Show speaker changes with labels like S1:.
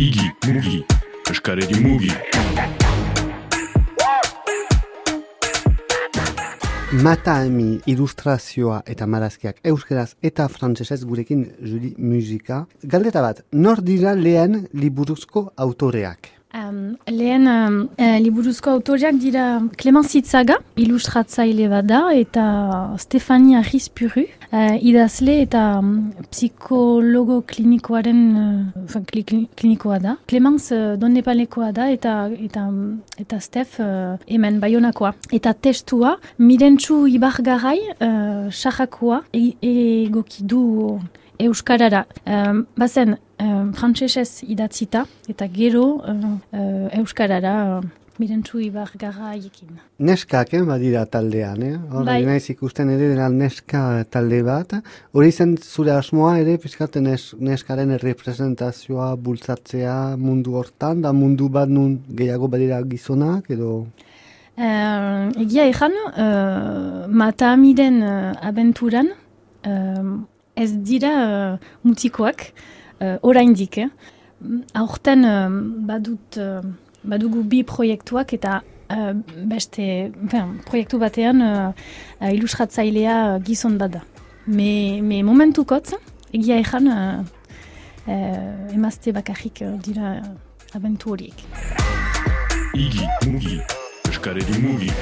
S1: Igi, mugi, eskaredi mugi.
S2: Mataemi ilustrazioa eta marazkiak euskeraz eta frantsesez gurekin juli musika. Galdeta bat, nor dira lehen liburuzko autoreak?
S3: Um, lehen um, uh, liburuzko autoreak dira Clemence Itzaga, ilustratzaile bat eta Stefania Rizpuru, uh, idazle eta um, psikologo klinikoaren uh, kli, kli, klinikoa da. Clemence uh, Donnepalekoa da eta eta, eta Stef uh, hemen baionakoa. Eta testua, mirentzu ibargarai, uh, sahakoa, e, egokidu Euskarara. Um, bazen, frantsesez idatzita, eta gero uh, uh, Euskarara uh, mirentzu ibar garra ekin.
S2: Neskak, eh, badira taldean, eh? Hor,
S3: Bai.
S2: naiz ikusten ere dela neska talde bat. Hori zen zure asmoa ere, pizkaten nes, neskaren representazioa bultzatzea mundu hortan, da mundu bat nun gehiago badira gizonak, edo...
S3: Uh, egia ezan, uh, mata amiden uh, abenturan, um, ez dira uh, mutikoak, uh, oraindik, eh? Aurten uh, badut, uh, badugu bi proiektuak eta uh, beste, ben, proiektu batean uh, ilustratzailea uh, gizon bada. Me, me momentukotz, egia ezan, uh, uh, emazte bakarrik uh, dira abentu horiek.
S1: Igi, mugi, eskaredi mugi.